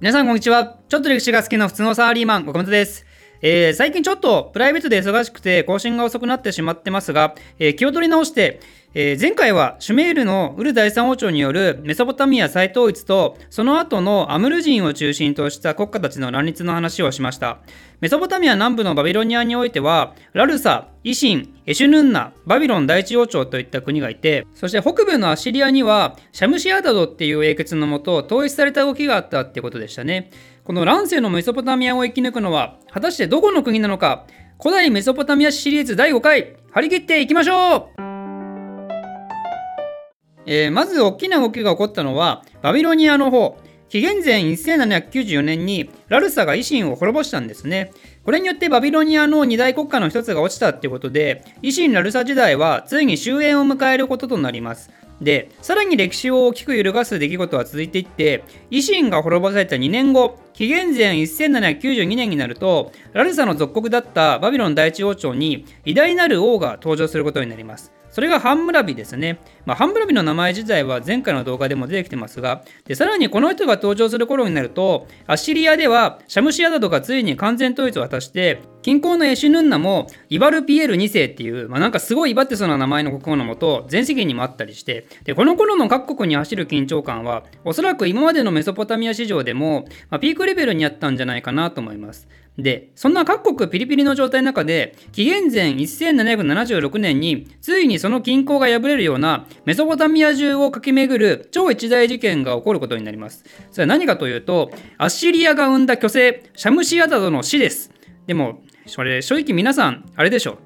皆さんこんにちは。ちょっと歴史が好きな普通のサラリーマン、岡本です。えー、最近ちょっとプライベートで忙しくて更新が遅くなってしまってますが、えー、気を取り直して、えー、前回はシュメールのウル第三王朝によるメソポタミア再統一とその後のアムル人を中心とした国家たちの乱立の話をしました。メソポタミア南部のバビロニアにおいてはラルサ、イシン、エシュヌンナ、バビロン第一王朝といった国がいてそして北部のアシリアにはシャムシアダドっていう英傑のもと統一された動きがあったってことでしたね。この乱世のメソポタミアを生き抜くのは果たしてどこの国なのか古代メソポタミアシリーズ第5回張り切っていきましょうえー、まず大きな動きが起こったのはバビロニアの方紀元前1794年にラルサが維新を滅ぼしたんですね。これによってバビロニアの二大国家の一つが落ちたってことで、維新ラルサ時代はついに終焉を迎えることとなります。で、さらに歴史を大きく揺るがす出来事は続いていって、維新が滅ぼされた2年後、紀元前1792年になると、ラルサの属国だったバビロン第一王朝に偉大なる王が登場することになります。それがハンムラビですね。まあ、ハンムラビの名前自体は前回の動画でも出てきてますが、でさらにこの人が登場する頃になると、アッシリアではシャムシアダドがついに完全統一を果たして、近郊のエシュヌンナもイバルピエール2世っていう、まあ、なんかすごい威張ってそうな名前の国王のもと全世間にもあったりしてでこの頃の各国に走る緊張感はおそらく今までのメソポタミア史上でも、まあ、ピークレベルにあったんじゃないかなと思いますでそんな各国ピリピリの状態の中で紀元前1776年についにその均衡が破れるようなメソポタミア中を駆け巡る超一大事件が起こることになります。それは何かというとアッシリアが生んだ巨星シャムシアダドの死です。でもそれ正直皆さんあれでしょ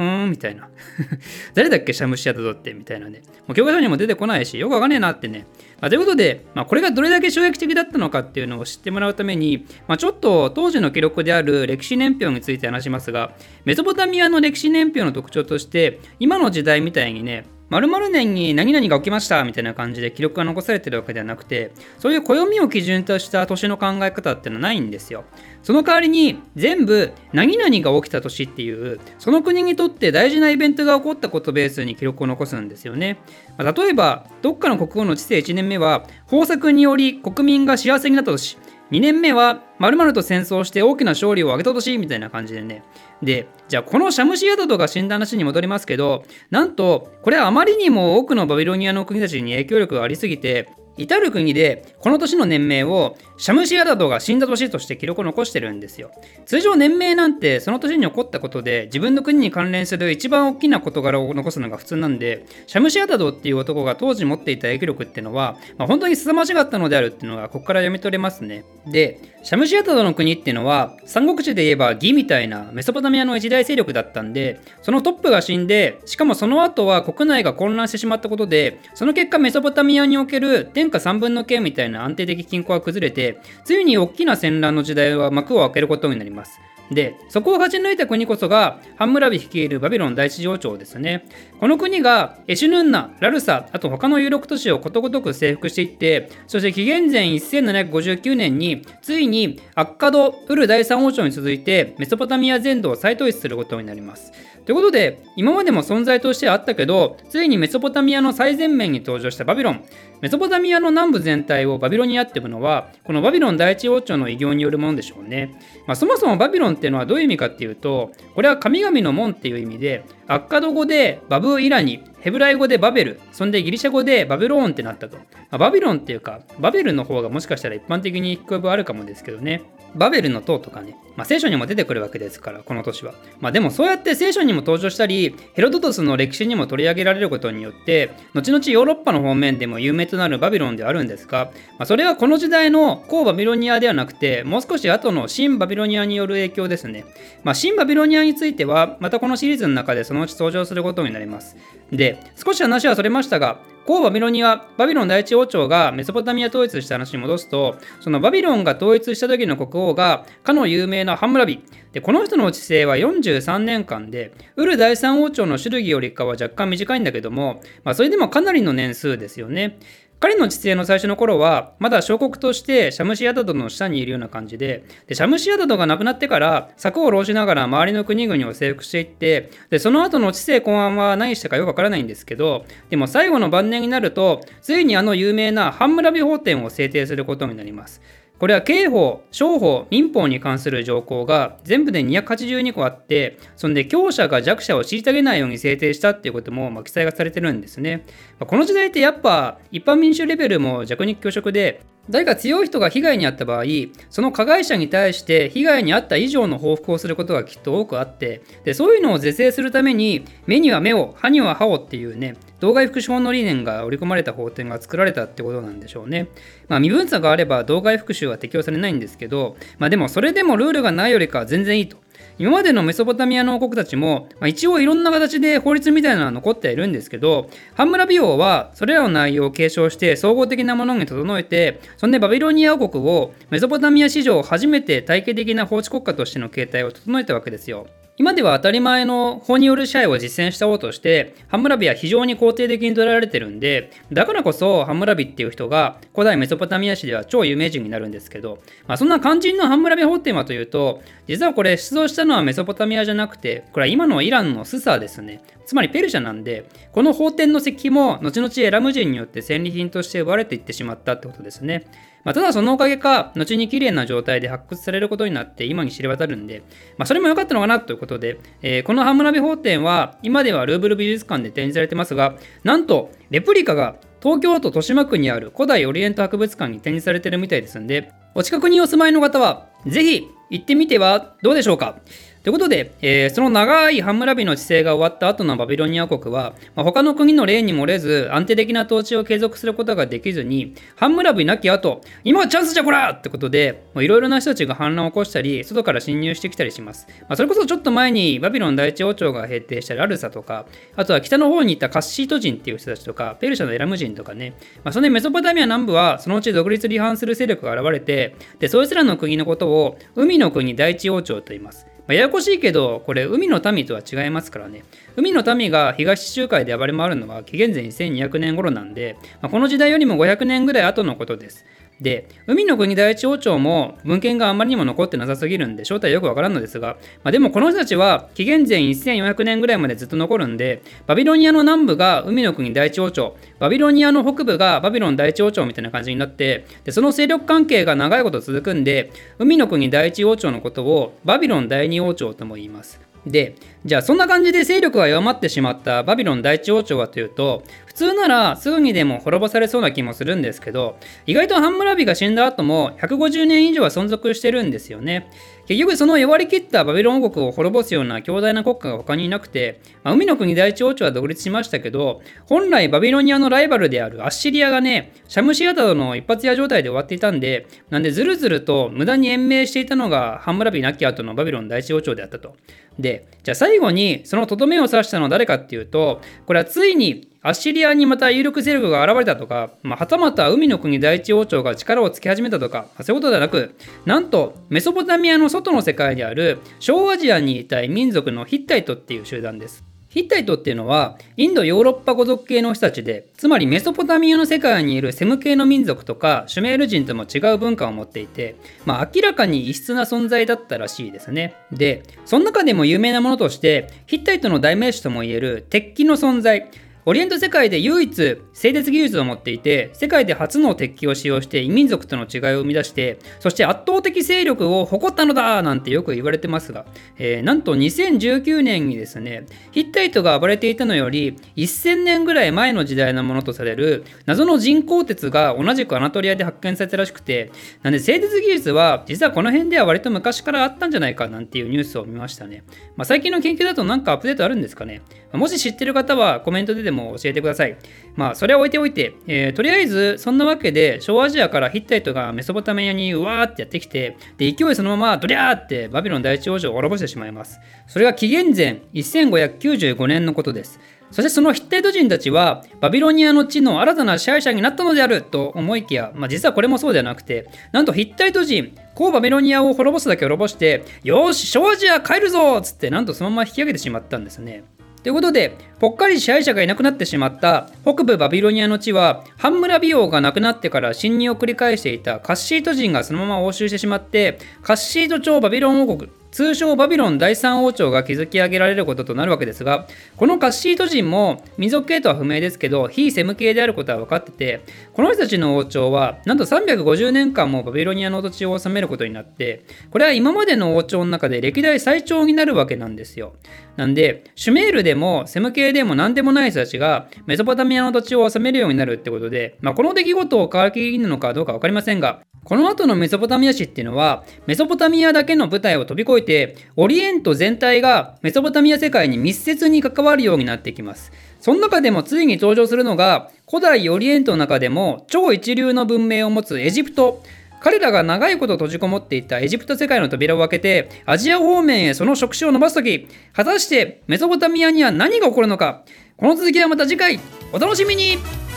ふーんみたいな。誰だっけ？シャムシアダドって。みたいなね。もう教科書にも出てこないしよくわかんねえなってね、まあ、ということで、まあ、これがどれだけ衝撃的だったのかっていうのを知ってもらうために、まあ、ちょっと当時の記録である歴史年表について話しますがメソポタミアの歴史年表の特徴として今の時代みたいにね〇〇年に何々が起きましたみたいな感じで記録が残されてるわけではなくてそういう暦を基準とした年の考え方っていうのはないんですよ。その代わりに全部何々が起きた年っていうその国にとって大事なイベントが起こったことベースに記録を残すんですよね、ま、例えばどっかの国王の治世1年目は豊作により国民が幸せになった年。2年目は〇〇と戦争して大きな勝利を挙げた年みたいな感じでね。で、じゃあこのシャムシアドドが死んだ話に戻りますけど、なんとこれはあまりにも多くのバビロニアの国たちに影響力がありすぎて、至る国でこの年の年名をシャムシアダドが死んだ年として記録を残してるんですよ。通常年名なんてその年に起こったことで自分の国に関連する一番大きな事柄を残すのが普通なんでシャムシアダドっていう男が当時持っていた影響力っていうのは、まあ、本当に凄まじかったのであるっていうのがここから読み取れますね。で、シャムシアダドの国っていうのは三国志で言えば義みたいなメソポタミアの一大勢力だったんでそのトップが死んでしかもその後は国内が混乱してしまったことでその結果メソポタミアにおける天下3分の計みたいな安定的均衡が崩れてついに大きな戦乱の時代は幕を開けることになります。で、そこを勝ち抜いた国こそが、ハンムラビ率いるバビロン第一王朝ですね。この国が、エシュヌンナ、ラルサ、あと他の有力都市をことごとく征服していって、そして紀元前1759年に、ついにアッカド・ウル第三王朝に続いて、メソポタミア全土を再統一することになります。ということで、今までも存在としてはあったけど、ついにメソポタミアの最前面に登場したバビロン。メソポタミアの南部全体をバビロニアっていうのは、このバビロン第一王朝の偉業によるものでしょうね。まあ、そもそもバビロンっていうのはどういう意味かっていうと、これは神々の門っていう意味で、アッカド語でバブイラニ、ヘブライ語でバベル、そんでギリシャ語でバビローンってなったと。まあ、バビロンっていうか、バベルの方がもしかしたら一般的に聞こえあるかもですけどね。バベルの塔とかね、まあ、聖書にも出てくるわけですから、この都市は。まあでもそうやって聖書にも登場したり、ヘロドトスの歴史にも取り上げられることによって、後々ヨーロッパの方面でも有名となるバビロンではあるんですが、まあ、それはこの時代の古バビロニアではなくて、もう少し後の新バビロニアによる影響ですね。まあ、新バビロニアについては、またこのシリーズの中でそのうち登場することになります。で、少し話はそれましたが、後バビロニア、バビロン第一王朝がメソポタミア統一した話に戻すと、そのバビロンが統一した時の国王が、かの有名なハンムラビ。で、この人の治世は43年間で、ウル第三王朝の種類よりかは若干短いんだけども、まあ、それでもかなりの年数ですよね。彼の治世の最初の頃は、まだ小国としてシャムシアダドの下にいるような感じで、でシャムシアダドが亡くなってから、策を浪しながら周りの国々を征服していって、でその後の知性公安は何したかよくわからないんですけど、でも最後の晩年になると、ついにあの有名なハンムラビ法典を制定することになります。これは刑法、商法、民法に関する条項が全部で282個あって、そんで強者が弱者を虐げないように制定したっていうことも、ま、記載がされてるんですね。ま、この時代ってやっぱ一般民主レベルも弱肉強食で、誰か強い人が被害に遭った場合、その加害者に対して被害に遭った以上の報復をすることがきっと多くあって、でそういうのを是正するために、目には目を、歯には歯をっていうね、動外福祉法の理念が織り込まれた法典が作られたってことなんでしょうね。まあ、身分差があれば動外復習は適用されないんですけど、まあ、でもそれでもルールがないよりかは全然いいと。今までのメソポタミアの王国たちも、まあ、一応いろんな形で法律みたいなのは残っているんですけど、ハンムラビ王はそれらの内容を継承して総合的なものに整えて、そんでバビロニア王国をメソポタミア史上初めて体系的な法治国家としての形態を整えたわけですよ。今では当たり前の法による支配を実践した王として、ハムラビは非常に肯定的に捉えられてるんで、だからこそハムラビっていう人が古代メソポタミア史では超有名人になるんですけど、まあ、そんな肝心のハムラビ法典はというと、実はこれ出動したのはメソポタミアじゃなくて、これは今のイランのスサーですね。つまりペルシャなんで、この法典の石碑も後々エラム人によって戦利品として奪われていってしまったってことですね。まあ、ただそのおかげか、後に綺麗な状態で発掘されることになって今に知れ渡るんで、まあ、それも良かったのかなということで、えー、このハムラビ法典は今ではルーブル美術館で展示されてますが、なんとレプリカが東京都豊島区にある古代オリエント博物館に展示されてるみたいですんで、お近くにお住まいの方は、ぜひ行ってみてはどうでしょうか？ということで、えー、その長いハンムラビの治世が終わった後のバビロニア国は、まあ、他の国の例に漏れず安定的な統治を継続することができずに、ハンムラビなき後、今はチャンスじゃこらってことで、いろいろな人たちが反乱を起こしたり、外から侵入してきたりします。まあ、それこそちょっと前にバビロン第一王朝が平定したラルサとか、あとは北の方に行ったカッシート人っていう人たちとか、ペルシャのエラム人とかね、まあ、そのメソポタミア南部はそのうち独立離反する勢力が現れて、で、そいつらの国のことを海の国第一王朝と言います。まあ、ややこしいけど、これ、海の民とは違いますからね。海の民が東地中海で暴れ回るのは紀元前1200年頃なんで、まあ、この時代よりも500年ぐらい後のことです。で、海の国第一王朝も文献があまりにも残ってなさすぎるんで正体よくわからんのですが、まあ、でもこの人たちは紀元前1400年ぐらいまでずっと残るんで、バビロニアの南部が海の国第一王朝、バビロニアの北部がバビロン第一王朝みたいな感じになって、でその勢力関係が長いこと続くんで、海の国第一王朝のことをバビロン第二王朝とも言います。で、じゃあそんな感じで勢力が弱まってしまったバビロン第一王朝はというと、普通ならすぐにでも滅ぼされそうな気もするんですけど、意外とハンムラビが死んだ後も150年以上は存続してるんですよね。結局その弱りきったバビロン王国を滅ぼすような強大な国家が他にいなくて、まあ、海の国第一王朝は独立しましたけど、本来バビロニアのライバルであるアッシリアがね、シャムシアタドの一発屋状態で終わっていたんで、なんでずるずると無駄に延命していたのがハンムラビ亡き後のバビロン第一王朝であったと。で、じゃあ最後にそのとどめを刺したのは誰かっていうと、これはついにアッシリアにまた有力勢力が現れたとか、まあ、はたまた海の国第一王朝が力をつけ始めたとか、そういうことではなく、なんとメソポタミアの外の世界である小アジアにいたい民族のヒッタイトっていう集団です。ヒッタイトっていうのはインドヨーロッパ語族系の人たちでつまりメソポタミアの世界にいるセム系の民族とかシュメール人とも違う文化を持っていて、まあ、明らかに異質な存在だったらしいですね。でその中でも有名なものとしてヒッタイトの代名詞ともいえる鉄器の存在。オリエント世界で唯一製鉄技術を持っていて世界で初の鉄器を使用して異民族との違いを生み出してそして圧倒的勢力を誇ったのだなんてよく言われてますが、えー、なんと2019年にですねヒッタイトが暴れていたのより1000年ぐらい前の時代のものとされる謎の人工鉄が同じくアナトリアで発見されたらしくてなんで製鉄技術は実はこの辺では割と昔からあったんじゃないかなんていうニュースを見ましたね、まあ、最近の研究だとなんかアップデートあるんですかね。もし知ってる方はコメントででも教えてください。まあ、それは置いておいて、えー、とりあえず、そんなわけで、小アジアからヒッタイトがメソポタミアにうわーってやってきて、で、勢いそのままドリャーってバビロン第一王朝を滅ぼしてしまいます。それが紀元前1595年のことです。そしてそのヒッタイト人たちはバビロニアの地の新たな支配者になったのであると思いきや、まあ、実はこれもそうではなくてなんとヒッタイト人こうバビロニアを滅ぼすだけ滅ぼしてよし小アジア帰るぞっつってなんとそのまま引き上げてしまったんですね。ということで、ぽっかり支配者がいなくなってしまった北部バビロニアの地は、ハンムラビ王が亡くなってから侵入を繰り返していたカッシート人がそのまま押収してしまって、カッシート朝バビロン王国、通称バビロン第三王朝が築き上げられることとなるわけですがこのカッシート人も民族系とは不明ですけど非セム系であることは分かっててこの人たちの王朝はなんと350年間もバビロニアの土地を治めることになってこれは今までの王朝の中で歴代最長になるわけなんですよ。なんでシュメールでもセム系でも何でもない人たちがメソポタミアの土地を治めるようになるってことで、まあ、この出来事を皮切りなのかどうか分かりませんがこの後のメソポタミア史っていうのはメソポタミアだけの舞台を飛び越えてオリエント全体がメソポタミア世界に密接に関わるようになってきます。その中でもついに登場するのが古代オリエントの中でも超一流の文明を持つエジプト。彼らが長いこと閉じこもっていたエジプト世界の扉を開けてアジア方面へその触手を伸ばす時果たしてメソポタミアには何が起こるのか。この続きはまた次回。お楽しみに。